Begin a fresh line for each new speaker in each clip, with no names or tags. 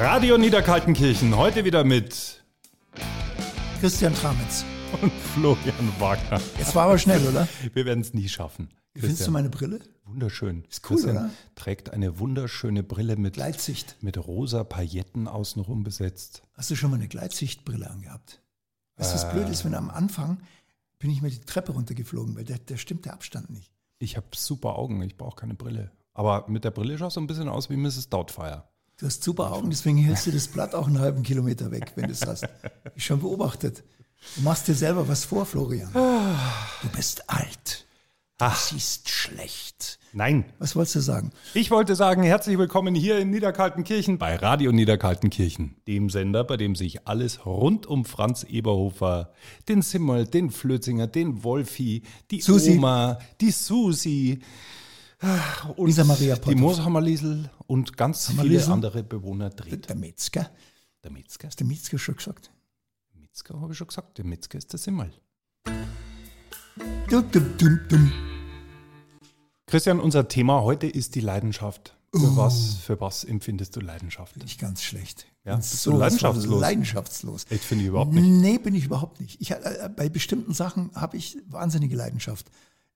Radio Niederkaltenkirchen, heute wieder mit
Christian Tramitz.
und Florian Wagner.
Jetzt war aber schnell, oder?
Wir werden es nie schaffen.
Wie findest du meine Brille?
Wunderschön.
Ist cool,
Christian
oder?
trägt eine wunderschöne Brille mit,
Gleitsicht.
mit rosa Pailletten außenrum besetzt.
Hast du schon mal eine Gleitsichtbrille angehabt? Weißt du, was blöd ist, wenn am Anfang bin ich mir die Treppe runtergeflogen, weil der, der stimmt der Abstand nicht.
Ich habe super Augen, ich brauche keine Brille. Aber mit der Brille schaust du ein bisschen aus wie Mrs. Doubtfire.
Du hast super Augen, deswegen hältst du das Blatt auch einen halben Kilometer weg, wenn du es hast. Ich schon beobachtet. Du machst dir selber was vor, Florian. Du bist alt. Du siehst schlecht.
Nein,
Was wolltest du sagen?
Ich wollte sagen, herzlich willkommen hier in Niederkaltenkirchen bei Radio Niederkaltenkirchen, dem Sender, bei dem sich alles rund um Franz Eberhofer, den Simmel, den Flötzinger, den Wolfi, die
Susi.
Oma, die Susi ah, und
Lisa Maria
die
Potthoff.
Mooshammerliesel und ganz viele andere Bewohner dreht.
Der Metzger.
Der Metzger,
Hast du Metzger schon gesagt?
Metzger habe ich schon gesagt, der Metzger ist der Simmel.
Dum, dum, dum, dum.
Christian, unser Thema heute ist die Leidenschaft. Für was, für was empfindest du Leidenschaft?
Bin ich ganz schlecht.
Ja,
Bin
bist du leidenschaftslos?
Leidenschaftslos.
Ich finde ich überhaupt nicht.
Nee, bin ich überhaupt nicht. Ich, äh, bei bestimmten Sachen habe ich wahnsinnige Leidenschaft.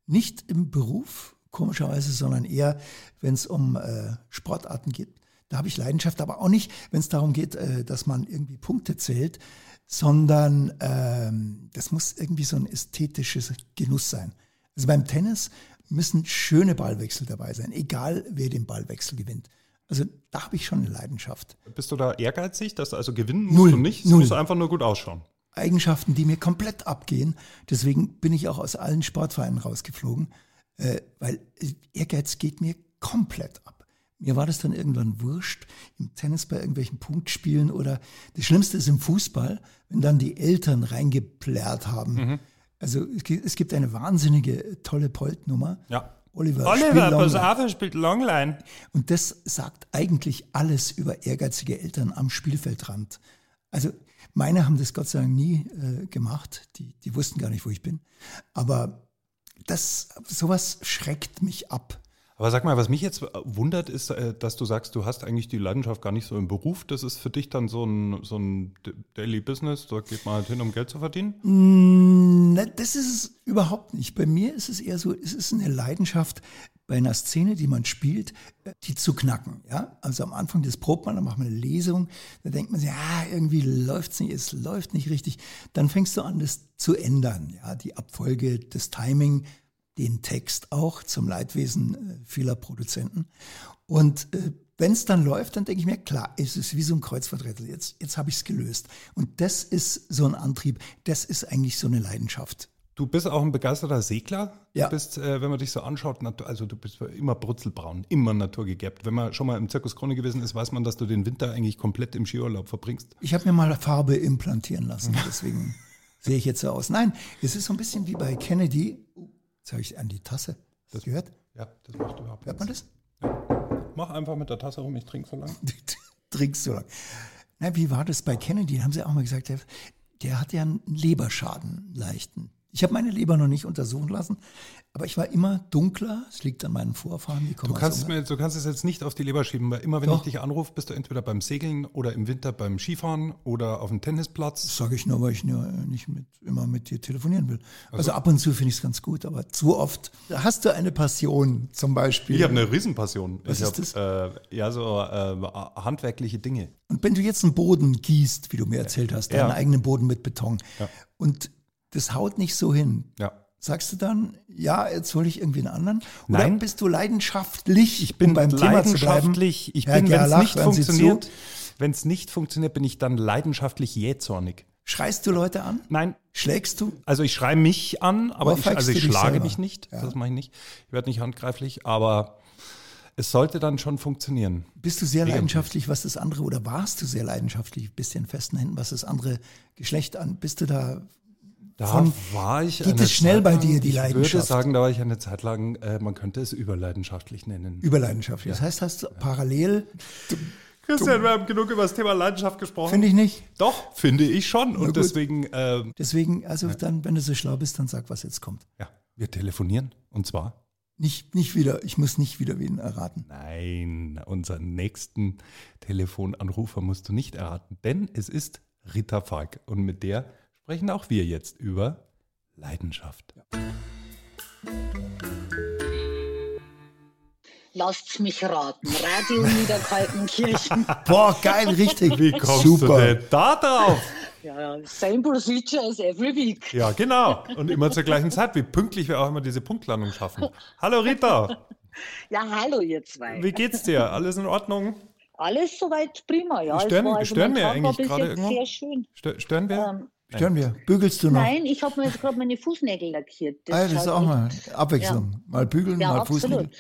Nicht im Beruf, komischerweise, sondern eher, wenn es um äh, Sportarten geht. Da habe ich Leidenschaft, aber auch nicht, wenn es darum geht, äh, dass man irgendwie Punkte zählt, sondern ähm, das muss irgendwie so ein ästhetisches Genuss sein. Also beim Tennis müssen schöne Ballwechsel dabei sein, egal wer den Ballwechsel gewinnt. Also da habe ich schon eine Leidenschaft.
Bist du da ehrgeizig, dass du also gewinnen musst
Null.
du nicht? Es
Null.
muss einfach nur gut ausschauen.
Eigenschaften, die mir komplett abgehen. Deswegen bin ich auch aus allen Sportvereinen rausgeflogen, äh, weil Ehrgeiz geht mir komplett ab. Mir war das dann irgendwann wurscht, im Tennis bei irgendwelchen Punktspielen oder das Schlimmste ist im Fußball, wenn dann die Eltern reingeplärt haben. Also es gibt, eine wahnsinnige tolle Poltnummer.
Ja.
Oliver, spiel Longline.
auf, er spielt Longline.
Und das sagt eigentlich alles über ehrgeizige Eltern am Spielfeldrand. Also meine haben das Gott sei Dank nie äh, gemacht. Die, die wussten gar nicht, wo ich bin. Aber das, sowas schreckt mich ab.
Aber sag mal, was mich jetzt wundert, ist, äh, dass du sagst, du hast eigentlich die Leidenschaft gar nicht so im Beruf. Das ist für dich dann so ein, so ein Daily Business. Da geht man halt hin, um Geld zu verdienen.
Ne, das ist es überhaupt nicht. Bei mir ist es eher so, es ist eine Leidenschaft bei einer Szene, die man spielt, äh, die zu knacken. Ja? Also am Anfang des probt man, dann macht man eine Lesung, da denkt man sich, ja, irgendwie läuft es nicht, es läuft nicht richtig. Dann fängst du an, das zu ändern. Ja? Die Abfolge, das Timing, den Text auch zum Leidwesen äh, vieler Produzenten. Und äh, wenn es dann läuft, dann denke ich mir, klar, es ist wie so ein Kreuzworträtsel. Jetzt, jetzt habe ich es gelöst. Und das ist so ein Antrieb, das ist eigentlich so eine Leidenschaft.
Du bist auch ein begeisterter Segler.
Ja.
Du bist, äh, wenn man dich so anschaut, also du bist immer brutzelbraun, immer naturgegerbt. Wenn man schon mal im Zirkus Krone gewesen ist, weiß man, dass du den Winter eigentlich komplett im Skiurlaub verbringst.
Ich habe mir mal Farbe implantieren lassen, deswegen sehe ich jetzt so aus. Nein, es ist so ein bisschen wie bei Kennedy. Jetzt habe ich an die Tasse. Das gehört?
Ja, das macht überhaupt
Hört man das?
Mach einfach mit der Tasse rum, ich trinke so lang.
Trinkst du lang. Na, wie war das bei Kennedy? Haben sie auch mal gesagt, der, der hat ja einen Leberschaden, leichten. Ich habe meine Leber noch nicht untersuchen lassen, aber ich war immer dunkler. Es liegt an meinen Vorfahren. Die kommen
Du kannst, mir, du kannst es jetzt nicht auf die Leber schieben, weil immer wenn
Doch.
ich dich anrufe, bist du entweder beim Segeln oder im Winter beim Skifahren oder auf dem Tennisplatz.
Das sage ich nur, weil ich nur nicht mit, immer mit dir telefonieren will. Also, ab und zu finde ich es ganz gut, aber zu oft. Hast du eine Passion zum Beispiel?
Ich habe eine Riesenpassion.
Was
ich
ist
hab, Äh, ja, so äh, handwerkliche Dinge.
Und wenn du jetzt einen Boden gießt, wie du mir erzählt hast,
Ja.
deinen eigenen Boden mit Beton, und das haut nicht so hin,
Ja.
sagst du dann, ja, jetzt hole ich irgendwie einen anderen? Oder
Nein.
bist du leidenschaftlich,
Ich bin
um beim Thema zu bleiben?
leidenschaftlich. Ich
Herr
bin, wenn es nicht funktioniert, wenn es nicht funktioniert, bin ich dann leidenschaftlich jähzornig.
Schreist du Leute an?
Nein,
Schlägst du?
also ich schreie mich an, aber ich,
Ohrfeigst
also ich
du
schlage
selber?
mich nicht. Das mache ich nicht. Ich werde nicht handgreiflich, aber es sollte dann schon funktionieren.
Bist du sehr leidenschaftlich, was das andere, oder warst du sehr leidenschaftlich, bist dir in festen Händen, was das andere Geschlecht an? Bist du da
Da
Von-
war ich
geht
eine
es schnell
Zeit
bei
lang,
dir, die
Ich würde
Leidenschaft?
sagen, da war ich eine Zeit lang, äh, man könnte es überleidenschaftlich nennen.
überleidenschaftlich? Das heißt, hast du parallel,
Christian, wir haben genug über das Thema Leidenschaft gesprochen.
finde ich nicht.
Doch, finde ich schon. Und
gut.
deswegen, ähm,
Deswegen, also dann, wenn du so schlau bist, dann sag, was jetzt kommt.
ja, wir telefonieren. Und zwar
Nicht, nicht wieder, ich muss nicht wieder wen erraten.
Nein, unseren nächsten Telefonanrufer musst du nicht erraten, denn es ist Rita Falk und mit der sprechen auch wir jetzt über Leidenschaft.
Lasst's mich raten. Radio Niederkaltenkirchen.
Boah, geil, richtig.
Wie kommst
Super.
du denn da drauf?
Ja, same procedure as every week.
Ja, genau. Und immer zur gleichen Zeit, wie pünktlich wir auch immer diese Punktlandung schaffen. Hallo Rita,
Ja, hallo ihr zwei.
wie geht's dir? Alles in Ordnung?
Alles soweit prima, ja. Es
Stören-
war also
stören wir eigentlich gerade
jetzt
irgendwo?
sehr schön.
Stö- Stören wir?
Ähm,
Stören wir. Bügelst du noch?
nein, ich habe mir jetzt gerade meine Fußnägel lackiert.
ah, das ist
schaut
auch mal Abwechslung. Mal bügeln,
Ja,
mal
absolut.
Fußnägel.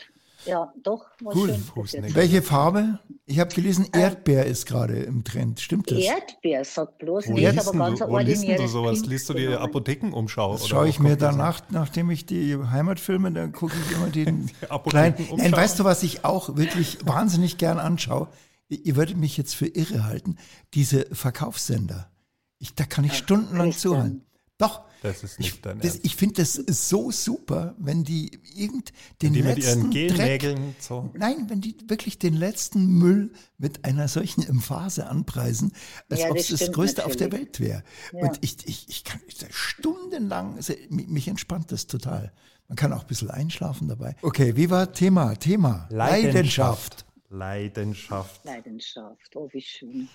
Ja, doch.
Cool.
Fußnägel.
Welche Farbe? Ich habe gelesen, Erdbeer ist gerade im Trend. Stimmt das?
Erdbeer, sagt bloß.
Wo liest,
aber ganz
du, wo liest du sowas?
Pink
Liest du die
genommen.
Apothekenumschau?
Das schaue ich mir
das
danach, nachdem ich die Heimatfilme, dann gucke ich immer den
Apotheken
kleinen.
umschauen.
Nein, weißt du, was ich auch wirklich wahnsinnig gern anschaue? Ihr ihr würdet mich jetzt für irre halten. Diese Verkaufssender. Ich, da kann ich stundenlang
Christian.
zuhören. Doch.
Das ist nicht
ich,
dein
das,
Ernst.
ich finde das so super, wenn die irgend den
Die mit
letzten
ihren
Dreck,
so.
Nein, wenn die wirklich den letzten Müll mit einer solchen Emphase anpreisen, als
Ja,
ob es das Größte auf der
natürlich.
Welt wäre.
Ja.
Und ich, ich, ich kann ich, stundenlang, also, mich, mich entspannt das total. Man kann auch ein bisschen einschlafen dabei. Okay, wie war Thema? Thema. Leidenschaft.
Leidenschaft.
Leidenschaft, oh, wie schön.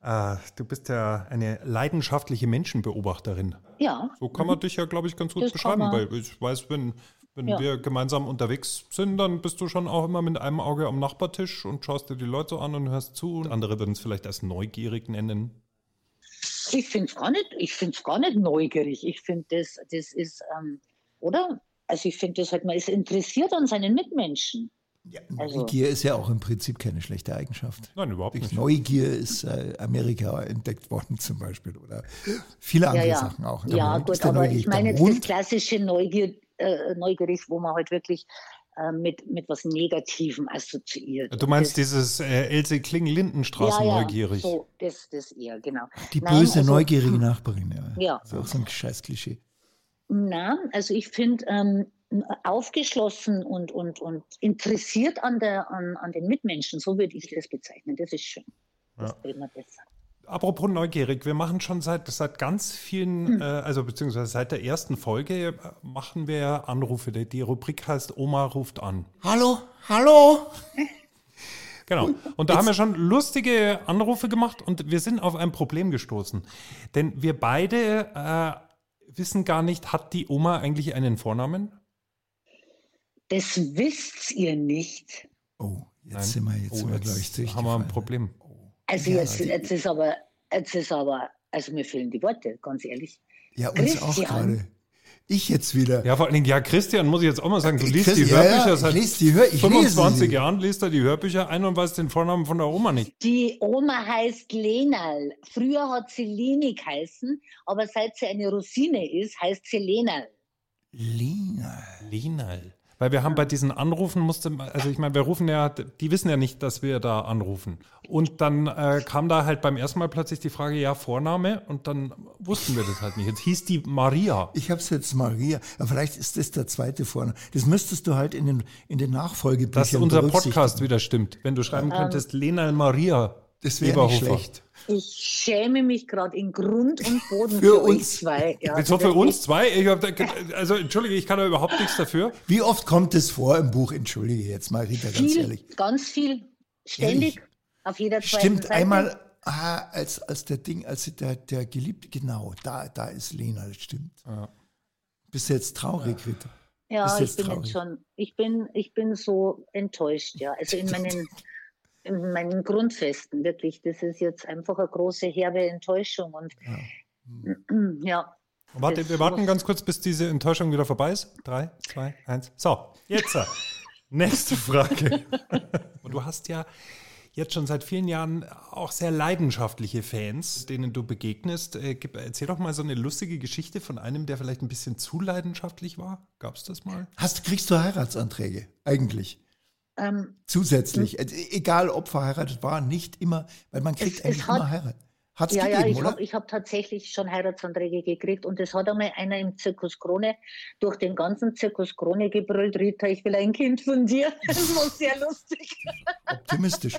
Ah, du bist ja eine leidenschaftliche Menschenbeobachterin.
Ja,
So kann man dich ja, glaube ich, ganz gut
Das
beschreiben, weil ich weiß, wenn, wenn
Ja.
wir gemeinsam unterwegs sind, dann bist du schon auch immer mit einem Auge am Nachbartisch und schaust dir die Leute so an und hörst zu. Und andere würden es vielleicht als neugierig nennen.
Ich finde es gar nicht, ich gar nicht neugierig. Ich finde das, das ist, ähm, oder? Also ich finde das halt, man ist interessiert an seinen Mitmenschen.
Ja,
Also-
Neugier ist ja auch im Prinzip keine schlechte Eigenschaft.
Nein, überhaupt
Durch
nicht.
Neugier ist äh, Amerika entdeckt worden zum Beispiel oder viele andere
ja, ja.
Sachen auch.
Ja, gut, aber
neugierig
ich meine jetzt das klassische Neugier, äh, neugierig, wo man halt wirklich äh, mit, mit was Negativem assoziiert.
Du meinst
das,
dieses äh, Else Kling-Lindenstraßen
ja, ja,
neugierig.
So, das, das eher, genau.
Die
Nein,
böse,
also-
neugierige Nachbarin, ja.
Ja.
Das ist auch so ein scheiß Klischee.
Na, also ich finde ähm, aufgeschlossen und, und, und interessiert an, der, an, an den Mitmenschen, so würde ich das bezeichnen. Das ist schön. Das
Ja.
immer besser.
Apropos neugierig, wir machen schon seit, seit ganz vielen,
Hm.
äh, also beziehungsweise seit der ersten Folge äh, machen wir Anrufe. Die, die Rubrik heißt Oma ruft an.
Hallo, hallo.
Genau. Und da haben wir schon lustige Anrufe gemacht und wir sind auf ein Problem gestoßen. Denn wir beide äh, wissen gar nicht, hat die Oma eigentlich einen Vornamen?
Das wisst ihr nicht.
Oh, jetzt
Nein.
sind wir, jetzt
Oh,
sind wir, glaube ich,
jetzt haben wir ein. Problem.
Also
Ja,
jetzt, jetzt ist aber, jetzt ist aber, also mir fehlen die Worte, ganz ehrlich.
Ja, uns auch
Christian.
gerade. Ich jetzt wieder.
Ja, vor allen Dingen, ja, Christian, muss ich jetzt auch mal sagen, du liest
Chris-
die
ja, ja,
Hörbücher
ich
seit
lese die Hör- ich lese
25
sie.
Jahren, liest er die Hörbücher ein und weiß den Vornamen von der Oma nicht.
Die Oma heißt Lenal. Früher hat sie Leni geheißen, aber seit sie eine Rosine ist, heißt sie Lenal.
Lina.
Lenal. Weil wir haben bei diesen Anrufen musste, also ich meine, wir rufen ja, die wissen ja nicht, dass wir da anrufen. Und dann äh, kam da halt beim ersten Mal plötzlich die Frage, ja, Vorname, und dann wussten wir das halt nicht. Jetzt hieß die Maria.
Ich habe es jetzt Maria. Aber vielleicht ist das der zweite Vorname. Das müsstest du halt in den, in den Nachfolgebüchern
Dass unser. Podcast wieder stimmt. Wenn du schreiben könntest, Lenal Maria.
Das wäre nicht schlecht.
Ich schäme mich gerade in Grund und Boden
Für
für,
uns.
zwei. Ja,
Wieso für
wirklich.
uns zwei? Ich hab, also entschuldige, ich kann da überhaupt nichts dafür.
Wie oft kommt es vor im Buch? Entschuldige jetzt mal, Rita, ganz
Viel,
ehrlich.
ganz viel, ständig, auf jeder zweiten
Stimmt,
Seite.
einmal, ah, als, als der Ding, als der, der Geliebte, genau, da, da ist Lena, das stimmt. Bist du jetzt traurig, Rita?
Ja,
Bist
ich bin
traurig?
jetzt schon, ich bin, ich bin so enttäuscht, ja. Also in meinen, in meinen Grundfesten, wirklich. Das ist jetzt einfach eine große, herbe Enttäuschung. Und ja,
Warte,
Das
wir warten ganz kurz, bis diese Enttäuschung wieder vorbei ist. Drei, zwei, eins. So, jetzt. äh, Nächste Frage. Und du hast ja jetzt schon seit vielen Jahren auch sehr leidenschaftliche Fans, denen du begegnest. Äh, Erzähl doch mal so eine lustige Geschichte von einem, der vielleicht ein bisschen zu leidenschaftlich war. Gab es das mal?
Hast, kriegst du Heiratsanträge? Eigentlich.
Ähm,
Zusätzlich. Also, egal, ob verheiratet war, nicht immer, weil man kriegt
Es- es
eigentlich
hat-
immer Heirat. Hat's
ja,
gegeben,
ja, ich habe hab tatsächlich schon Heiratsanträge gekriegt und das hat einmal einer im Zirkus Krone durch den ganzen Zirkus Krone gebrüllt, Rita, ich will ein Kind von dir. Das war sehr lustig.
Optimistisch.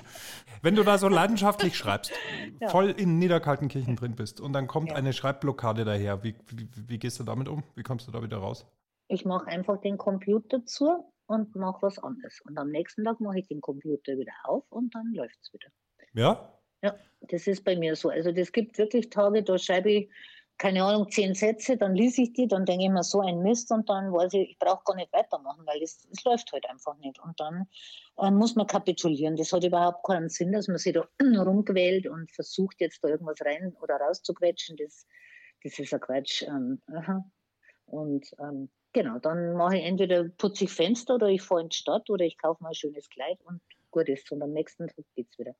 Wenn du da so leidenschaftlich schreibst,
Ja.
voll in Niederkaltenkirchen drin bist und dann kommt
Ja.
eine Schreibblockade daher, wie, wie, wie gehst du damit um? Wie kommst du da wieder raus?
Ich mache einfach den Computer zu und mache was anderes. Und am nächsten Tag mache ich den Computer wieder auf und dann läuft es wieder.
Ja?
Ja, das ist bei mir so. Also das gibt wirklich Tage, da schreibe ich, keine Ahnung, zehn Sätze, dann lese ich die, dann denke ich mir so ein Mist und dann weiß ich, ich brauche gar nicht weitermachen, weil es, es läuft halt einfach nicht. Und dann äh, muss man kapitulieren. Das hat überhaupt keinen Sinn, dass man sich da rumquält und versucht jetzt da irgendwas rein oder rauszuquetschen. Das, das ist ein Quatsch. Ähm. Und ähm, genau, dann mache ich entweder putze ich Fenster oder ich fahre in die Stadt oder ich kaufe mal ein schönes Kleid und gut ist. Und am nächsten Tag geht's wieder.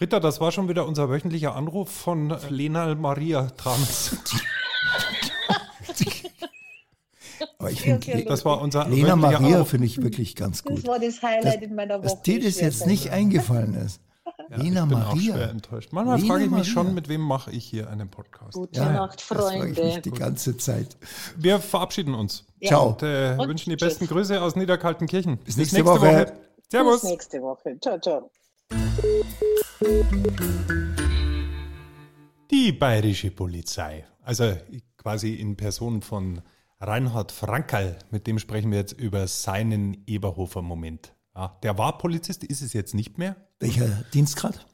Ritter, das war schon wieder unser wöchentlicher Anruf von Lena Maria Trames.
Aber ich finde,
Das war unser
Lena Maria finde ich wirklich ganz
Das
gut.
war das Highlight
Das-
in meiner Woche.
Dass dir das jetzt nicht eingefallen ist. Lena
Ich bin auch schwer
Maria.
enttäuscht. Manchmal
Lena
frage ich mich
Maria.
schon, mit wem mache ich hier einen Podcast.
Gute
Ja,
Nacht,
das frage ich mich
Freunde.
die ganze Zeit.
Wir verabschieden uns
Ja.
Ciao.
und äh,
Und
wünschen die
tschüss.
besten Grüße aus Niederkaltenkirchen.
Bis nächste Woche.
Bis
Servus.
nächste Woche. Ciao, ciao.
Die bayerische Polizei, also quasi in Person von Reinhard Frankerl, mit dem sprechen wir jetzt über seinen Eberhofer-Moment. Ja, der war Polizist, ist es jetzt nicht mehr.
Welcher Dienstgrad?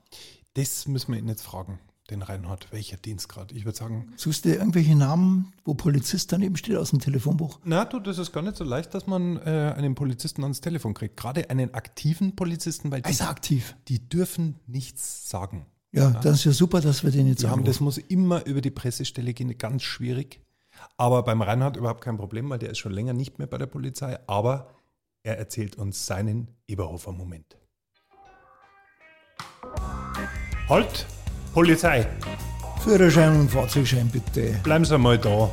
Das müssen wir ihn jetzt fragen, den Reinhard. Welcher Dienstgrad? Ich würde sagen,
Suchst du irgendwelche Namen, wo Polizist daneben steht aus dem Telefonbuch?
na du, das ist gar nicht so leicht, dass man äh, einen Polizisten ans Telefon kriegt. Gerade einen aktiven Polizisten, weil die,
er aktiv?
die dürfen nichts sagen.
Ja, das ist ja super, dass wir den jetzt
haben, das muss immer über die Pressestelle gehen, ganz schwierig. Aber beim Reinhard überhaupt kein Problem, weil der ist schon länger nicht mehr bei der Polizei. Aber er erzählt uns seinen Eberhofer-Moment. Halt! Polizei!
Führerschein und Fahrzeugschein bitte.
Bleiben Sie mal da.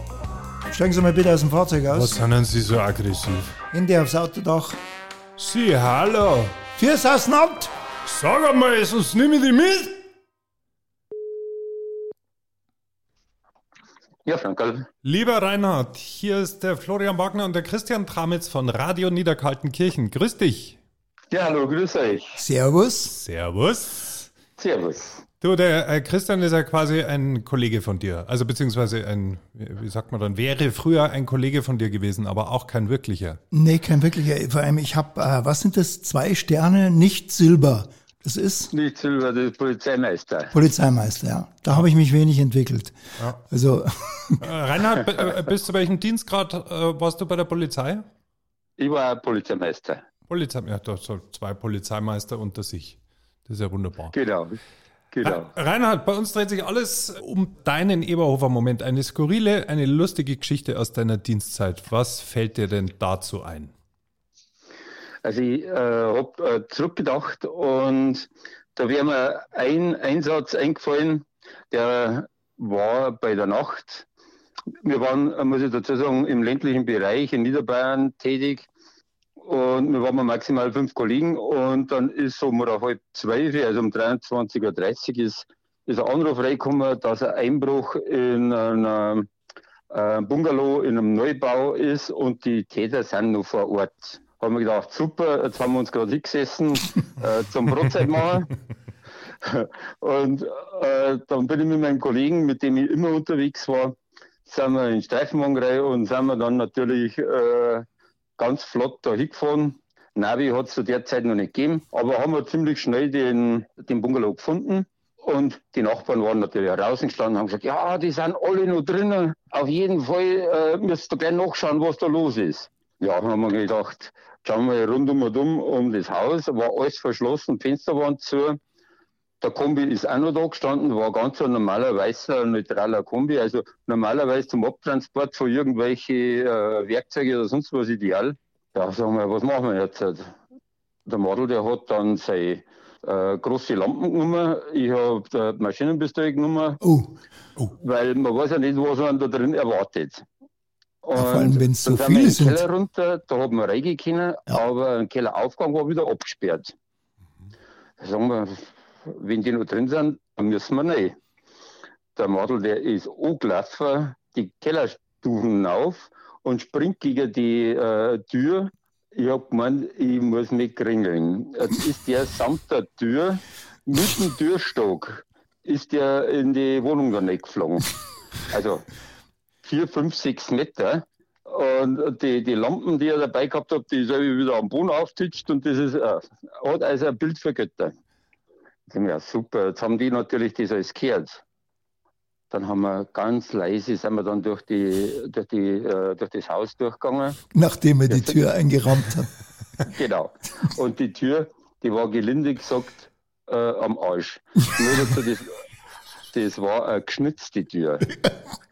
Steigen Sie mal bitte aus dem Fahrzeug
Was
aus.
sind denn Sie so aggressiv?
Hände aufs Autodach.
Sie, hallo!
Fürs Ausland!
Sag einmal, sonst nehme ich die mit!
Ja, Frankel.
Lieber Reinhard, hier ist der Florian Wagner und der Christian Tramitz von Radio Niederkaltenkirchen. Grüß dich.
Ja, hallo, grüß euch.
Servus.
Servus.
Servus.
Du, der äh, Christian ist ja quasi ein Kollege von dir. Also beziehungsweise ein, wie wie sagt man dann, wäre früher ein Kollege von dir gewesen, aber auch kein wirklicher.
Nee, kein wirklicher. Vor allem, ich habe, äh, was sind das? Zwei Sterne, nicht Silber. Das ist
Nicht Silber, der Polizeimeister.
Polizeimeister, ja. Da habe ich mich wenig entwickelt. Also,
Äh, Reinhard, äh, bis zu welchem Dienstgrad äh, warst du bei der Polizei?
Ich war Polizeimeister.
Polizei, ja, da so zwei Polizeimeister unter sich. Das ist ja wunderbar.
Genau. Genau.
Reinhard, bei uns dreht sich alles um deinen Eberhofer-Moment. Eine skurrile, eine lustige Geschichte aus deiner Dienstzeit. Was fällt dir denn dazu ein?
Also ich äh, habe äh, zurückgedacht und da wäre mir ein Einsatz eingefallen, der war bei der Nacht. Wir waren, muss ich dazu sagen, im ländlichen Bereich in Niederbayern tätig und wir waren maximal fünf Kollegen und dann ist so um halb zwölf, also um 23.30 Uhr ist, ist ein Anruf reingekommen, dass ein Einbruch in einem äh, Bungalow in einem Neubau ist und die Täter sind noch vor Ort. Haben wir gedacht, super, jetzt haben wir uns gerade hingesessen äh, zum Brotzeit machen. Und äh, dann bin ich mit meinem Kollegen, mit dem ich immer unterwegs war, sind wir in rein und sind wir dann natürlich äh, ganz flott da hingefahren. Navi hat es zu der Zeit noch nicht gegeben, aber haben wir ziemlich schnell den, den Bungalow gefunden. Und die Nachbarn waren natürlich draußen gestanden und haben gesagt, ja, die sind alle noch drinnen. Auf jeden Fall äh, müsst ihr gleich nachschauen, was da los ist. Ja, haben wir gedacht, schauen wir rundum und um um das Haus, war alles verschlossen, Fenster waren zu. Der Kombi ist auch noch da gestanden, war ganz ein normaler weißer, neutraler Kombi, also normalerweise zum Abtransport von irgendwelchen äh, Werkzeugen oder sonst was ideal. Ja, sagen wir, was machen wir jetzt? Der Model, der hat dann seine äh, große Lampen genommen, ich habe die Maschinenpistole genommen,
oh,
weil man weiß ja nicht, was man da drin erwartet. Und
vor allem, so
dann sind wir
viele
in den
sind.
Keller runter, da haben wir reingehen können,
Ja.
aber ein Kelleraufgang war wieder abgesperrt. Da sagen wir, wenn die noch drin sind, dann müssen wir rein. der Model, der ist angelaufen, die Kellerstufen auf und springt gegen die äh, Tür. Ich habe gemeint, ich muss mich kringeln. Jetzt ist der samt der Tür mit dem Türstock ist der in die Wohnung dann geflogen. Also vier, fünf, sechs Meter. Und die, die Lampen, die er dabei gehabt hat, die ist wieder am Boden auftitscht und das ist äh, also ein Bild für Götter. Ja, super. Jetzt haben die natürlich das alles gehört. Dann haben wir ganz leise, sind wir dann durch, die, durch, die, äh, durch das Haus durchgegangen.
Nachdem er die Tür eingerammt hat.
genau. Und die Tür, die war gelinde gesagt äh, am Arsch. Nur dazu, das, das war eine geschnitzte Tür.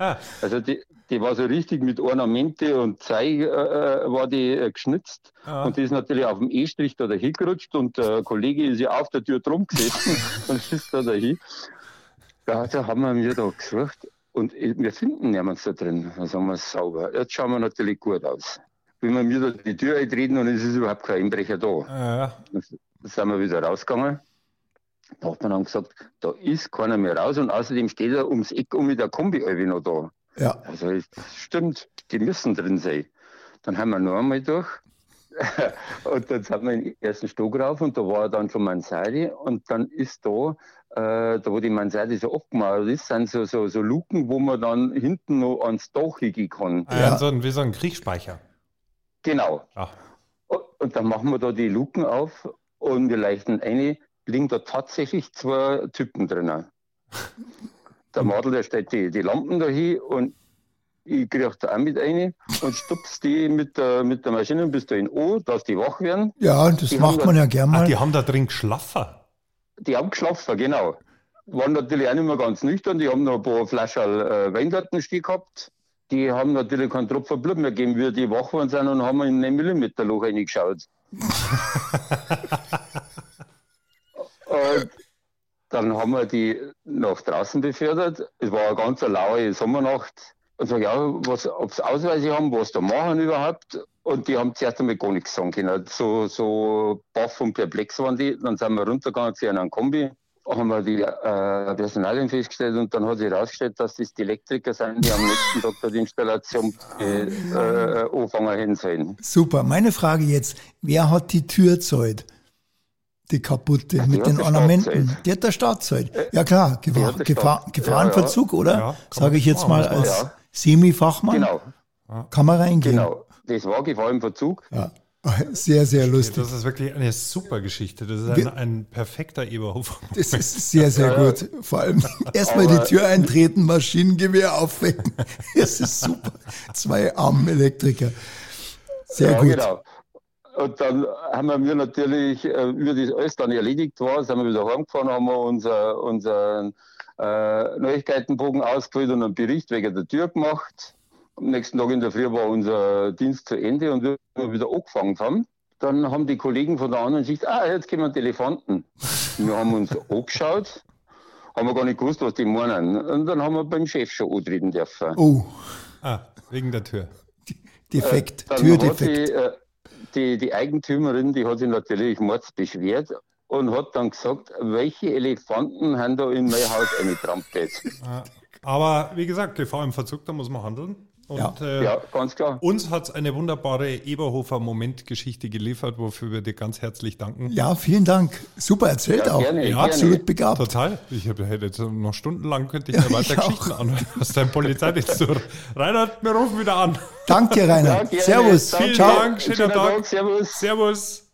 Ah. Also die, die war so richtig mit Ornamente und Zeig äh, äh, war die äh, geschnitzt. Ah. Und die ist natürlich auf dem E-Strich da dahin gerutscht und der Kollege ist ja auf der Tür drum gesessen und ist da dahin. Da, da haben wir mir da gesucht und wir finden niemanden da drin. Dann sagen wir sauber. Jetzt schauen wir natürlich gut aus. Wenn wir mir da die Tür eintreten und es ist überhaupt kein Einbrecher da. Ja. Dann sind wir wieder rausgegangen. Da hat man dann gesagt, da ist keiner mehr raus und außerdem steht er ums Eck um mit der Kombi noch da. Ja. Also das stimmt, die müssen drin sein. Dann haben wir noch einmal durch. und dann sind wir in den ersten Stock rauf und da war dann schon Mansardi und dann ist da, äh, da wo die Mansardi so abgemauert ist, sind so, so, so Luken, wo man dann hinten noch ans Dach hingehen kann.
Ah, ja, So ein, wie so ein Kriegsspeicher.
Genau. Ach. Und, und dann machen wir da die Luken auf und wir leichten eine, liegen da tatsächlich zwei Typen drinnen. Der Madel, der stellt die, die Lampen da hin und ich kriege da auch mit rein und stupst die mit der, mit der Maschine bis dahin an, dass die wach werden.
Ja, das die macht man da, ja gerne mal.
Ach, die haben da drin geschlafen?
Die haben geschlafen, genau. Waren natürlich auch nicht mehr ganz nüchtern, die haben noch ein paar Flaschen äh, Wein dort stehen gehabt. Die haben natürlich keinen Tropfen Blut mehr gegeben, wie die wach waren sind und haben in ein Millimeterloch reingeschaut. dann haben wir die nach draußen befördert. Es war eine ganz laue Sommernacht. Und sage, ja, was, ob sie Ausweise haben, was da machen überhaupt. Und die haben zuerst einmal gar nichts sagen können. So, so baff und perplex waren die. Dann sind wir runtergegangen zu einem Kombi, haben wir die äh, Personalien festgestellt und dann hat sich herausgestellt, dass das die Elektriker sind, die am nächsten Tag die Installation äh, äh, anfangen sollen.
Super. Meine Frage jetzt, wer hat die Tür gezahlt? Die kaputte ja, mit den Ornamenten. Die hat der Staat Zeit. Äh, ja klar, Gefahr, Gefahr, Gefahrenverzug, ja, ja. oder? Sage ich jetzt mal als Semi-Fachmann. Genau. Kann man reingehen. Genau,
das war Gefahr im Verzug. Ja.
Sehr, sehr lustig.
Das ist wirklich eine super Geschichte. Das ist ein, ein perfekter Eberhofer.
Das ist sehr, sehr gut. Vor allem erstmal die Tür eintreten, Maschinengewehr aufwecken. Das ist super. Zwei armen Elektriker. Sehr ja, gut. Genau.
Und dann haben wir natürlich, äh, wie das alles dann erledigt war, sind wir wieder heimgefahren, haben wir unser, unseren äh, Neuigkeitenbogen ausgefüllt und einen Bericht wegen der Tür gemacht. Am nächsten Tag in der Früh war unser Dienst zu Ende und wir wieder angefangen haben. Dann haben die Kollegen von der anderen Schicht, ah, jetzt kommen Telefanten. Wir haben uns angeschaut, haben wir gar nicht gewusst, was die meinen. Und dann haben wir beim Chef schon antreten dürfen.
Oh. Ah, wegen der Tür.
Defekt, äh, Türdefekt.
Die, äh, die, die Eigentümerin, die hat sich natürlich mords beschwert und hat dann gesagt, welche Elefanten haben da in mein Haus eingetrampelt.
Aber wie gesagt, Gefahr im Verzug, da muss man handeln. Und, ja. Äh, ja, ganz klar. Uns hat es eine wunderbare Eberhofer-Momentgeschichte geliefert, wofür wir dir ganz herzlich danken.
Ja, vielen Dank. Super erzählt ja, auch. Gerne, ja, absolut begabt.
Total. Ich hätte jetzt noch stundenlang könnte ich ja, weiter ich Geschichten anhören aus deinem Polizeidienst. Reinhard, wir rufen wieder an.
Danke, Reinhard. Ja, Servus.
Vielen Ciao. Dank. Schönen, Schönen Tag. Tag. Servus. Servus.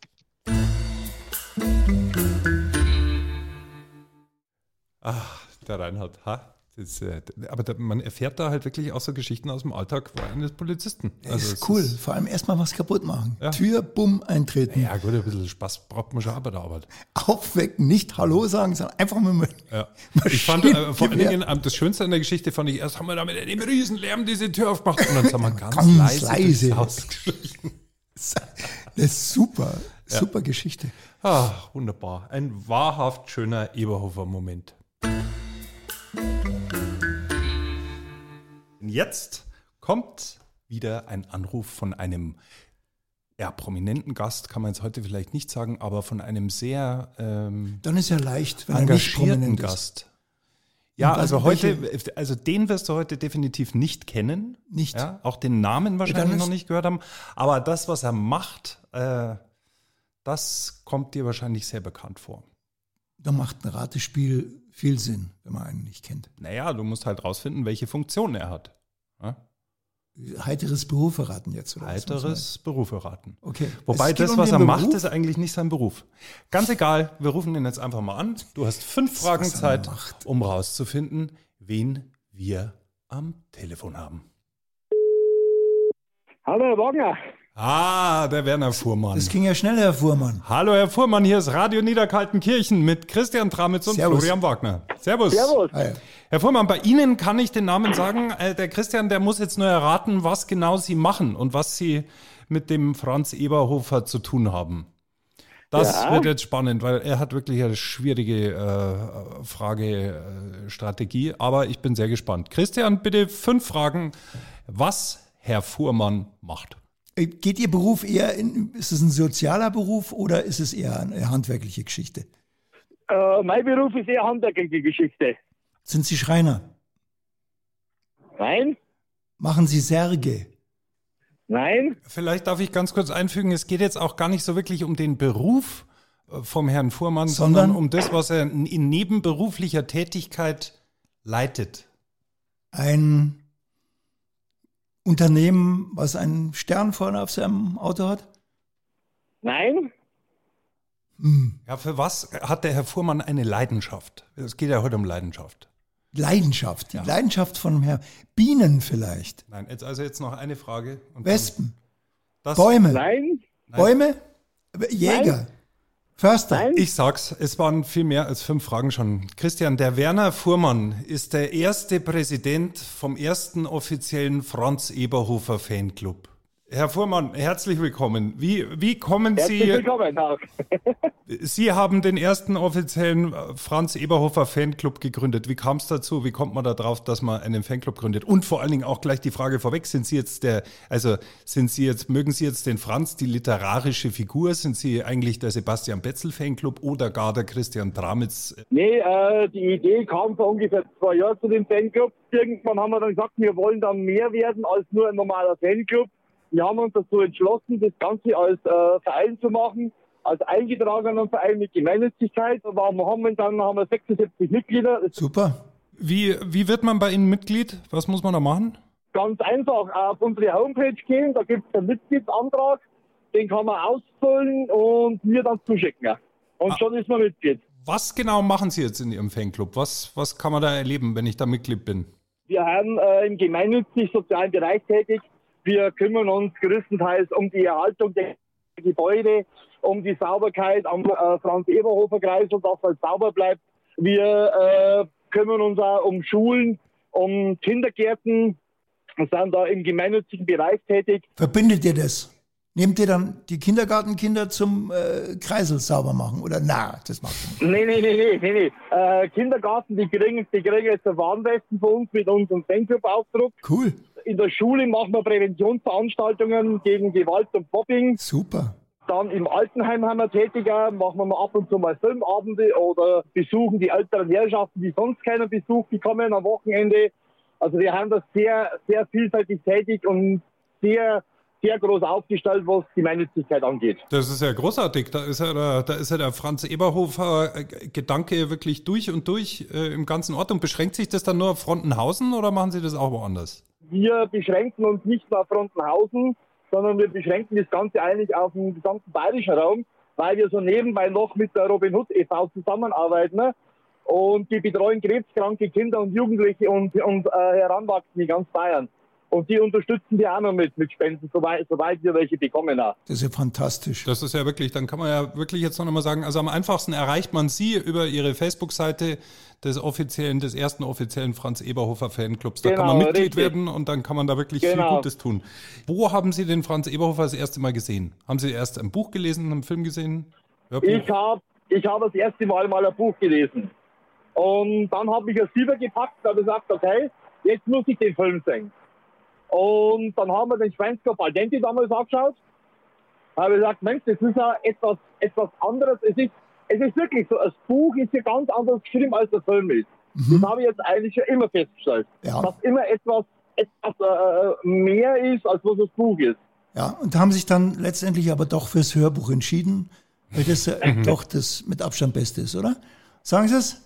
Ach, der Reinhard. Ha? Das, äh, aber man erfährt da halt wirklich auch so Geschichten aus dem Alltag eines Polizisten.
Also ist cool. Ist, Vor allem erstmal was kaputt machen. Ja. Tür, bumm, eintreten.
Ja, gut, ein bisschen Spaß braucht man schon aber der Arbeit.
Aufwecken, nicht Hallo sagen, sondern einfach mal
ja. Ich fand äh, vor allen Dingen, äh, das Schönste an der Geschichte fand ich, erst haben wir da mit einem riesen Lärm diese Tür aufgemacht und dann haben wir ganz, ganz leise, leise. ausgeschlichen.
Das ist super, ja. super Geschichte.
Ach, wunderbar. Ein wahrhaft schöner Eberhofer-Moment. Jetzt kommt wieder ein Anruf von einem ja, prominenten Gast, kann man jetzt heute vielleicht nicht sagen, aber von einem sehr
ähm, Dann ist ja leicht,
wenn engagierten Gast. Ja, also heute, also den wirst du heute definitiv nicht kennen.
Nicht.
Ja, auch den Namen wahrscheinlich
ist-
noch nicht gehört haben. Aber das, was er macht, äh, das kommt dir wahrscheinlich sehr bekannt vor.
Da macht ein Ratespiel viel Sinn, wenn man einen nicht kennt.
Naja, du musst halt rausfinden, welche Funktion er hat. Ja?
Heiteres Berufe raten jetzt, oder?
Heiteres Berufe raten.
Okay.
Wobei das,
um
was er macht,
Beruf.
ist eigentlich nicht sein Beruf. Ganz egal, wir rufen ihn jetzt einfach mal an. Du hast fünf Fragen
was er
Zeit,
macht.
um rauszufinden, wen wir am Telefon haben.
Hallo, Herr Wagner.
Ah, der Werner Fuhrmann.
Das ging ja schnell, Herr Fuhrmann.
Hallo Herr Fuhrmann, hier ist Radio Niederkaltenkirchen mit Christian Tramitz und
Servus.
Florian Wagner. Servus.
Servus.
Ja.
Herr Fuhrmann, bei Ihnen kann ich den Namen sagen. Äh, der Christian, der muss jetzt nur erraten, was genau Sie machen und was Sie mit dem Franz Eberhofer zu tun haben. Das
Ja.
wird jetzt spannend, weil er hat wirklich eine schwierige äh, Fragestrategie, aber ich bin sehr gespannt. Christian, bitte fünf Fragen, was Herr Fuhrmann macht.
Äh, Geht Ihr Beruf eher in, ist es ein sozialer Beruf oder ist es eher eine handwerkliche Geschichte?
Äh, mein Beruf ist eher handwerkliche Geschichte.
Sind Sie Schreiner?
Nein?
Machen Sie Särge?
Nein?
Vielleicht darf ich ganz kurz einfügen, es geht jetzt auch gar nicht so wirklich um den Beruf äh, vom Herrn Fuhrmann, sondern,
Sondern?
um das, was er in in nebenberuflicher Tätigkeit leitet.
Ein Unternehmen, was einen Stern vorne auf seinem Auto hat?
Nein?
Hm.
Ja, für was hat der Herr Fuhrmann eine Leidenschaft? Es geht ja heute um Leidenschaft.
Leidenschaft. Die Leidenschaft von Herrn Bienen vielleicht.
Nein, jetzt also jetzt noch eine Frage.
Wespen.
Das,
Bäume.
Nein?
Bäume? Jäger. Förster.
Nein?
Ich sag's, es waren viel mehr als fünf Fragen schon. Christian, der Werner Fuhrmann ist der erste Präsident vom ersten offiziellen Franz Eberhofer Fanclub. Herr Fuhrmann, herzlich willkommen. Wie, wie kommen
Herzlich
Sie
willkommen. Auch.
Sie haben den ersten offiziellen äh, Franz Eberhofer Fanclub gegründet. Wie kam es dazu? Wie kommt man da drauf, dass man einen Fanclub gründet? Und vor allen Dingen auch gleich die Frage vorweg: Sind Sie jetzt der, also sind Sie jetzt, mögen Sie jetzt den Franz, die literarische Figur? Sind Sie eigentlich der Sebastian Betzel Fanclub oder gar der Christian Tramitz?
Nee, äh, die Idee kam vor ungefähr zwei Jahren zu dem Fanclub. Irgendwann haben wir dann gesagt, wir wollen dann mehr werden als nur ein normaler Fanclub. Wir haben uns dazu entschlossen, das Ganze als äh, Verein zu machen, als eingetragener Verein mit Gemeinnützigkeit. Wir haben dann haben wir 76 Mitglieder.
Super.
Wie, wie wird man bei Ihnen Mitglied? Was muss man da machen?
ganz einfach auf unsere Homepage gehen, da gibt es einen Mitgliedsantrag, den kann man ausfüllen und mir dann zuschicken. Und schon ist man Mitglied.
Was genau machen Sie jetzt in Ihrem Fanclub? Was, was kann man da erleben, wenn ich da Mitglied bin?
Wir haben äh, im gemeinnützig-sozialen Bereich tätig. Wir kümmern uns größtenteils um die Erhaltung der Gebäude, um die Sauberkeit am äh, Franz-Eberhofer-Kreisel, dass halt sauber bleibt. Wir äh, kümmern uns auch um Schulen, um Kindergärten und sind da im gemeinnützigen Bereich tätig.
Verbindet ihr das? Nehmt ihr dann die Kindergartenkinder zum äh, Kreisel sauber machen? Oder na, das macht ihr nicht.
Nee, nee, nee, nee, nee, nee. Äh, Kindergarten, die kriegen, die kriegen jetzt ein Warnwesten von uns mit unserem Fanclub-Aufdruck.
Cool.
In der Schule machen wir Präventionsveranstaltungen gegen Gewalt und Mobbing.
Super.
Dann im Altenheim haben wir tätiger, machen wir mal ab und zu mal Filmabende oder besuchen die älteren Herrschaften, die sonst keinen Besuch bekommen am Wochenende. Also wir haben das sehr, sehr vielfältig tätig und sehr, sehr groß aufgestellt, was die Gemeinnützigkeit angeht.
Das ist ja großartig. Da ist ja der, da ist ja der Franz Eberhofer äh, Gedanke wirklich durch und durch äh, im ganzen Ort. Und beschränkt sich das dann nur auf Frontenhausen oder machen Sie das auch woanders?
Wir beschränken uns nicht nur auf Frontenhausen, sondern wir beschränken das Ganze eigentlich auf den gesamten bayerischen Raum, weil wir so nebenbei noch mit der Robin Hood e.V. zusammenarbeiten. Ne? Und die betreuen krebskranke Kinder und Jugendliche und, und äh, Heranwachsende in ganz Bayern. Und die unterstützen wir auch noch mit, mit Spenden, soweit, soweit wir welche bekommen haben.
Das ist ja fantastisch.
Das ist ja wirklich, dann kann man ja wirklich jetzt noch mal sagen, also am einfachsten erreicht man Sie über Ihre Facebook-Seite des offiziellen, des ersten offiziellen Franz Eberhofer Fanclubs. Da kann man
Genau,
Mitglied
richtig.
werden und dann kann man da wirklich viel
Genau.
Gutes tun. Wo haben Sie den Franz Eberhofer das erste Mal gesehen? Haben Sie erst ein Buch gelesen, einen Film gesehen? Hörbuch?
Ich habe ich hab das erste Mal mal ein Buch gelesen. Und dann habe ich es Silber gepackt und habe gesagt, okay, jetzt muss ich den Film sehen. Und dann haben wir den Schweinskopf al dente damals angeschaut. Habe ich gesagt, Mensch, das ist ja etwas, etwas anderes. Es ist, es ist wirklich so, das Buch ist ja ganz anders geschrieben, als der Film ist. Das habe ich jetzt eigentlich schon immer festgestellt.
Ja.
Dass immer etwas, etwas äh, mehr ist, als was das Buch ist.
Ja, und haben sich dann letztendlich aber doch fürs Hörbuch entschieden, weil das ja doch das mit Abstand Beste ist, oder? Sagen Sie es?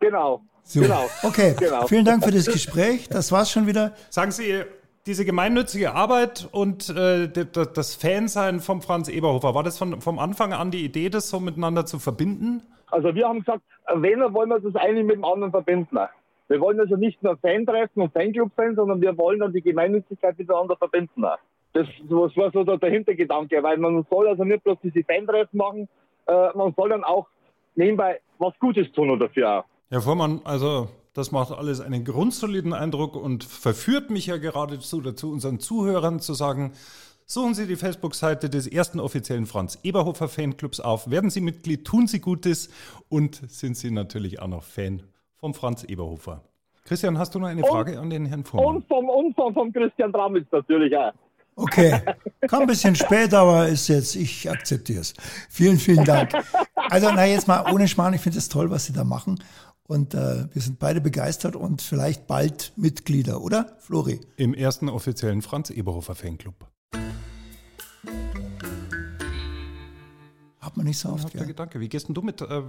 Genau.
So.
Genau.
Okay,
Genau.
vielen Dank für das Gespräch. Das war's schon wieder.
Sagen Sie, diese gemeinnützige Arbeit und äh, das Fansein vom Franz Eberhofer, war das von, vom Anfang an die Idee, das so miteinander zu verbinden?
Also wir haben gesagt, wenn, dann wollen wir das eine mit dem anderen verbinden. Wir wollen also nicht nur Fan-Treffen und Fanclub sein, sondern wir wollen dann die Gemeinnützigkeit miteinander verbinden. Das, das war so der, der Hintergedanke, weil man soll also nicht bloß diese Fan-Treffen machen, äh, man soll dann auch nebenbei was Gutes tun dafür auch.
Herr Vormann, also das macht alles einen grundsoliden Eindruck und verführt mich ja geradezu dazu, unseren Zuhörern zu sagen, suchen Sie die Facebook-Seite des ersten offiziellen Franz Eberhofer Fanclubs auf, werden Sie Mitglied, tun Sie Gutes und sind Sie natürlich auch noch Fan vom Franz Eberhofer. Christian, hast du noch eine Frage an den Herrn Vormann?
Und vom, und vom, vom Christian Tramitz natürlich auch.
Okay, kam ein bisschen spät, aber ist jetzt, ich akzeptiere es. Vielen, vielen Dank. Also, na, jetzt mal ohne Schmarrn, ich finde es toll, was Sie da machen. Und äh, wir sind beide begeistert und vielleicht bald Mitglieder, oder, Flori?
Im ersten offiziellen Franz Eberhofer Fanclub.
Hat man nicht so oft, ja.
Gedanke, wie gehst denn du mit äh,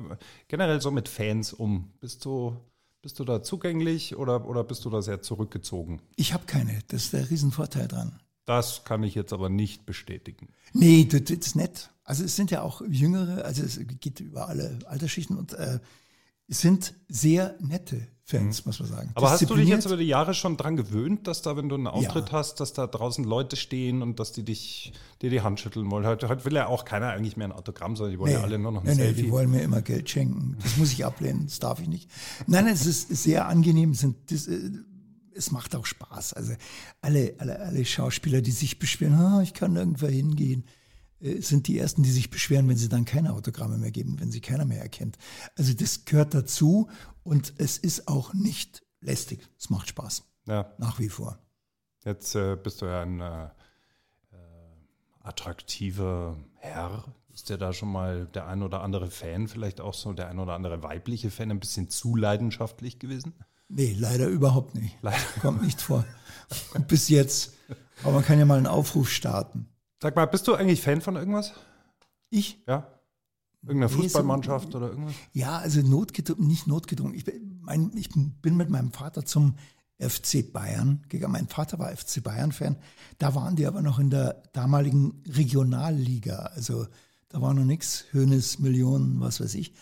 generell so mit Fans um? Bist du, bist du da zugänglich oder, oder bist du da sehr zurückgezogen?
Ich habe keine, das ist der Riesenvorteil dran.
Das kann ich jetzt aber nicht bestätigen.
Nee, das, das ist nett. Also es sind ja auch Jüngere, also es geht über alle Altersschichten und äh, es sind sehr nette Fans, muss man sagen.
Mhm. Aber hast du dich jetzt über die Jahre schon dran gewöhnt, dass da, wenn du einen Auftritt
Ja.
hast, dass da draußen Leute stehen und dass die dich, dir die Hand schütteln wollen? Heute, heute will ja auch keiner eigentlich mehr ein Autogramm, sondern die wollen ja alle nur noch ein
nee, nee,
Selfie.
die wollen mir immer Geld schenken. Das muss ich ablehnen, das darf ich nicht. Nein, es ist sehr angenehm. Es Sind, äh, es macht auch Spaß. Also alle, alle, alle Schauspieler, die sich beschweren, ah, ich kann nirgendwo hingehen, sind die ersten, die sich beschweren, wenn sie dann keine Autogramme mehr geben, wenn sie keiner mehr erkennt. Also das gehört dazu und es ist auch nicht lästig. Es macht Spaß,
ja,
nach wie vor.
jetzt äh, bist du ja ein äh, äh, attraktiver Herr. Ist dir da schon mal der ein oder andere Fan, vielleicht auch so der ein oder andere weibliche Fan, ein bisschen zu leidenschaftlich gewesen?
Nee, leider überhaupt nicht.
Leider.
Kommt nicht vor. Bis jetzt. Aber man kann ja mal einen Aufruf starten.
Sag mal, bist du eigentlich Fan von irgendwas?
Ich?
Ja? Irgendeine
Nee, so-
Fußballmannschaft oder irgendwas?
Ja, also notgedrungen, nicht notgedrungen. Ich, bin- mein, ich bin mit meinem Vater zum FC Bayern gegangen. Mein Vater war FC Bayern-Fan. Da waren die aber noch in der damaligen Regionalliga. Also da war noch nichts, Hönes, Millionen, was weiß ich.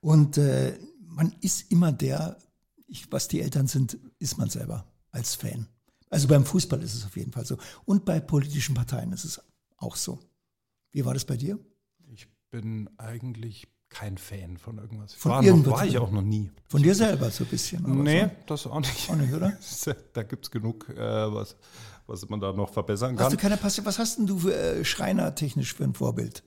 Und äh, man ist immer der, ich, was die Eltern sind, ist man selber als Fan. Also beim Fußball ist es auf jeden Fall so. Und bei politischen Parteien ist es auch so. Wie war das bei dir?
Ich bin eigentlich kein Fan von irgendwas.
Von
war, noch,
irgendwas?
war ich auch noch nie.
Von dir selber so ein bisschen? oder
Nee,
So?
das auch nicht.
Auch nicht, oder?
Da gibt es genug, äh, was, was man da noch verbessern
Hast
kann.
du keine Passion? Was hast denn du für, äh, schreinertechnisch für ein Vorbild?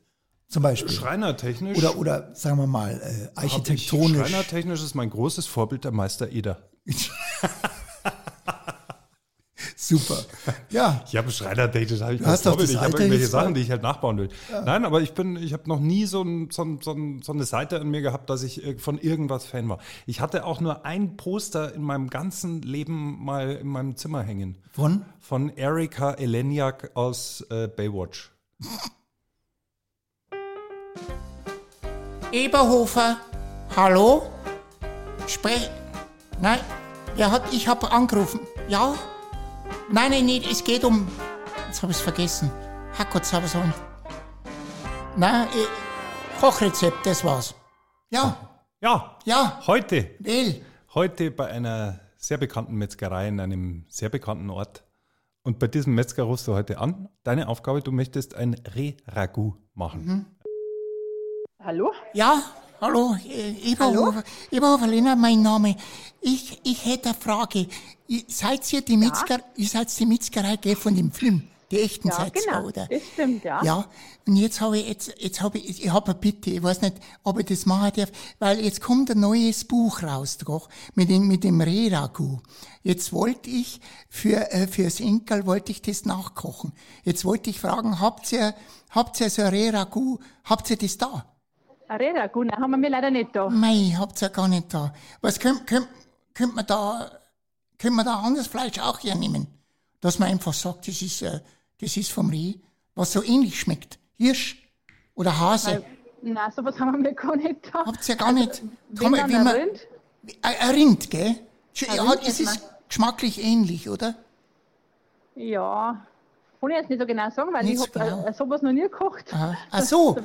Zum Beispiel.
Schreinertechnisch.
oder, oder sagen wir mal, äh,
ich-
architektonisch.
Schreinertechnisch ist mein großes Vorbild der Meister Eder.
Super. Ja,
Ich habe Schreinertechnisch, habe ich
hast doch das
Ich habe irgendwelche
jetzt
Sachen, die ich halt nachbauen will. Nein, aber ich bin, ich habe noch nie so, ein, so, ein, so, ein, so eine Seite in mir gehabt, dass ich äh, von irgendwas Fan war. Ich hatte auch nur ein Poster in meinem ganzen Leben mal in meinem Zimmer hängen.
von?
Von Erika Eleniak aus äh, Baywatch.
Eberhofer, hallo? Sprech. Nein, er hat, ich habe angerufen. Ja? Nein, nein, nicht, es geht um. Jetzt habe ich es vergessen. Hackottsauersohn. Nein, äh, Kochrezept, das war's. Ja,
Ja,
ja,
heute.
El.
Heute bei einer sehr bekannten Metzgerei in einem sehr bekannten Ort. Und bei diesem Metzger rufst du heute an. Deine Aufgabe, du möchtest ein Reh-Ragout machen.
Hallo?
Ja, hallo, äh, Eberhofer, Eberhofer Lena, mein Name. Ich, ich hätte eine Frage. Ihr seid ihr die Metzger, ihr seid die Metzgerei gell, von dem Film? Die echten
Ja,
seid
genau.
oder?
Das stimmt, ja.
Ja, und jetzt habe ich, jetzt, jetzt habe ich, ich habe eine Bitte, ich weiß nicht, ob ich das machen darf, weil jetzt kommt ein neues Buch raus, doch, mit dem, mit dem Rehragu. Jetzt wollte ich, für, äh, fürs Enkel wollte ich das nachkochen. Jetzt wollte ich fragen, habt ihr, habt ihr so ein Rehragu, habt ihr das da?
Reda, gut, nein, haben wir leider nicht da.
Mei, habt ihr gar nicht da. Was könnt, könnt,
könnte man da, könnte man da anderes Fleisch auch hernehmen? Dass man einfach sagt, das ist, äh, das ist vom Reh, was so ähnlich schmeckt. Hirsch oder Hase.
Nein, sowas haben wir gar nicht gehabt.
Habt ihr ja gar nicht.
Wenn dann ein Rind?
Ein Rind, gell?
Ein
Ja,
Rind
es ist geschmacklich ähnlich, oder?
Ja, kann ich jetzt nicht so genau sagen, weil
Nicht
ich
so
habe
genau.
äh, sowas noch nie gekocht.
Aha. Ach so.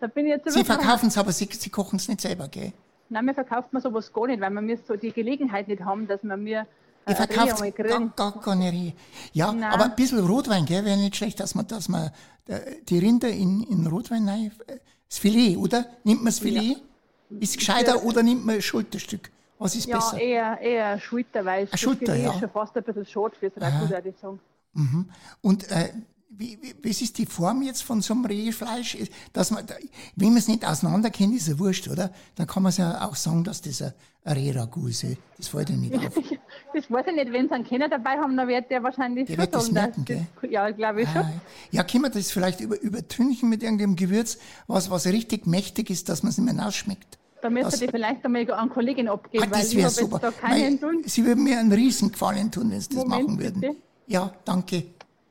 Da, bin- ich jetzt
Sie verkaufen es, aber Sie, Sie kochen es nicht selber, gell?
Nein, wir verkaufen mir sowas gar nicht, weil wir mir so die Gelegenheit nicht haben, dass wir mir äh,
Ihr
ein
verkauft
einmal
gar, gar keine Rehe. Ja,
Nein.
aber ein bisschen Rotwein, gell, wäre nicht schlecht, dass man, dass man äh, die Rinder in, in Rotwein rein, äh, das Filet, oder? Nimmt man das Filet? Ist gescheiter oder nimmt man ein Schulterstück? Was ist
Ja,
besser?
eher, eher Schulter, weil das
Schulter,
Filet
ja.
ist schon fast ein bisschen schade fürs Ragout, würde ich sagen.
Und äh, wie, wie, was ist die Form jetzt von so einem Rehfleisch? Dass man, wenn man es nicht auseinander kennt, ist ja wurscht, oder? Dann kann man es ja auch sagen, dass das ein, Rehragout ist. eh. Das fällt ja nicht auf.
Das weiß ich nicht, wenn sie einen Kenner dabei haben, dann wird der wahrscheinlich
Der wird das merken,
das, Ja, glaube ich schon.
Ah, Ja, können wir das vielleicht über, übertünchen mit irgendeinem Gewürz, was, was richtig mächtig ist, dass man es nicht mehr ausschmeckt?
Da müsste
das-
ich vielleicht einmal an Kollegin abgeben,
Ah,
weil
das
ich
wäre
habe
super.
da keinen
Nein,
tun.
Sie würden mir einen Riesengefallen tun, wenn Sie das
Moment,
machen würden.
bitte.
Ja, danke.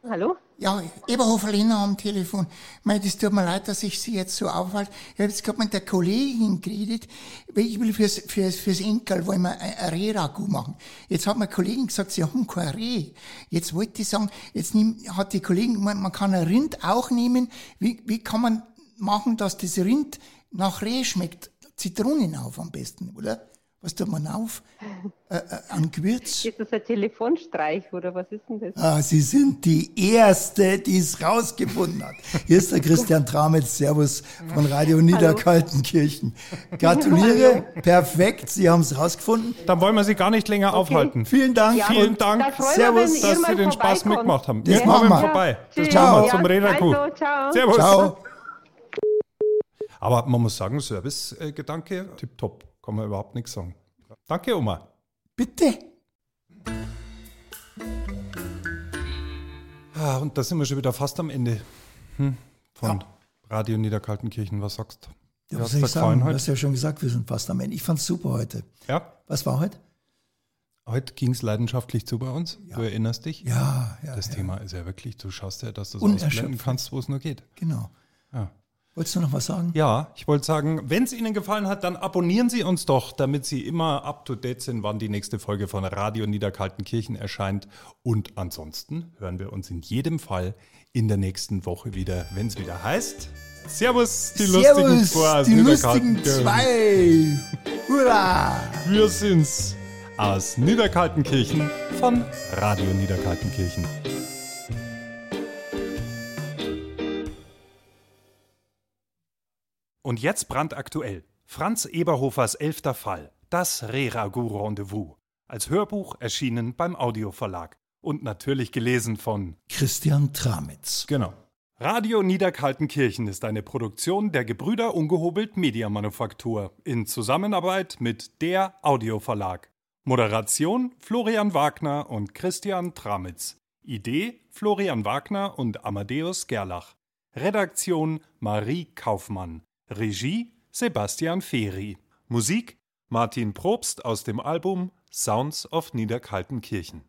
Hallo?
Ja, Eberhofer Lena am Telefon. Mei, das tut mir leid, dass ich Sie jetzt so aufhalte. Ich habe jetzt gerade mit der Kollegin geredet, weil ich will fürs, fürs, fürs Enkel wollen wir ein, Rehragout machen. Jetzt hat meine Kollegin gesagt, sie haben kein Reh. Jetzt wollte ich sagen, jetzt nimm, hat die Kollegin gemeint, man kann ein Rind auch nehmen. Wie, wie kann man machen, dass das Rind nach Reh schmeckt? Zitronen auf am besten, oder? Was tut man auf? Äh, äh, an Gewürz?
Ist das ein Telefonstreich oder was ist denn das?
Ah, Sie sind die Erste, die es rausgefunden hat. Hier ist der Christian Tramitz, Servus von Radio Niederkaltenkirchen. Gratuliere, perfekt, Sie haben es rausgefunden.
Dann wollen wir Sie gar nicht länger aufhalten.
Vielen Dank.
Vielen
und
Dank,
da freuen wir
Servus, dass Sie den Spaß mitgemacht haben.
Das
Wir
machen wir.
vorbei. Das machen wir
Ja,
zum Räderkuh.
Also, ciao.
Servus.
Ciao.
Aber man muss sagen, Service-Gedanke, tipptopp. Kann man überhaupt nichts sagen. Danke, Oma.
Bitte.
Ah, und da sind wir schon wieder fast am Ende hm, von Radio Niederkaltenkirchen. Was sagst du?
Ja, was soll ich sagen? Du
heute?
hast ja schon gesagt, wir sind fast am Ende. Ich fand es super heute.
Ja,
Was war heute?
heute ging es leidenschaftlich zu bei uns. Du erinnerst dich?
Ja, ja.
Das
ja.
Thema ist ja wirklich, du schaust ja, dass du es ausblenden kannst, wo es nur geht.
Genau.
Ja.
Wolltest du noch was sagen?
Ja, ich wollte sagen, wenn es Ihnen gefallen hat, dann abonnieren Sie uns doch, damit Sie immer up to date sind, wann die nächste Folge von Radio Niederkaltenkirchen erscheint. Und ansonsten hören wir uns in jedem Fall in der nächsten Woche wieder, wenn es wieder heißt. Servus, die lustigen
die lustigen
Niederkaltenkirchen.
zwei. Hurra!
Wir sind's aus Niederkaltenkirchen von Radio Niederkaltenkirchen. Und jetzt brandaktuell. Franz Eberhofers elfter Fall. Das Reragu-Rendezvous. Als Hörbuch erschienen beim Audioverlag. Und natürlich gelesen von
Christian Tramitz.
Genau. Radio Niederkaltenkirchen ist eine Produktion der Gebrüder Ungehobelt Mediamanufaktur in Zusammenarbeit mit der Audioverlag. Moderation Florian Wagner und Christian Tramitz. Idee Florian Wagner und Amadeus Gerlach. Redaktion Marie Kaufmann. Regie Sebastian Feri. Musik Martin Probst aus dem Album Sounds of Niederkaltenkirchen.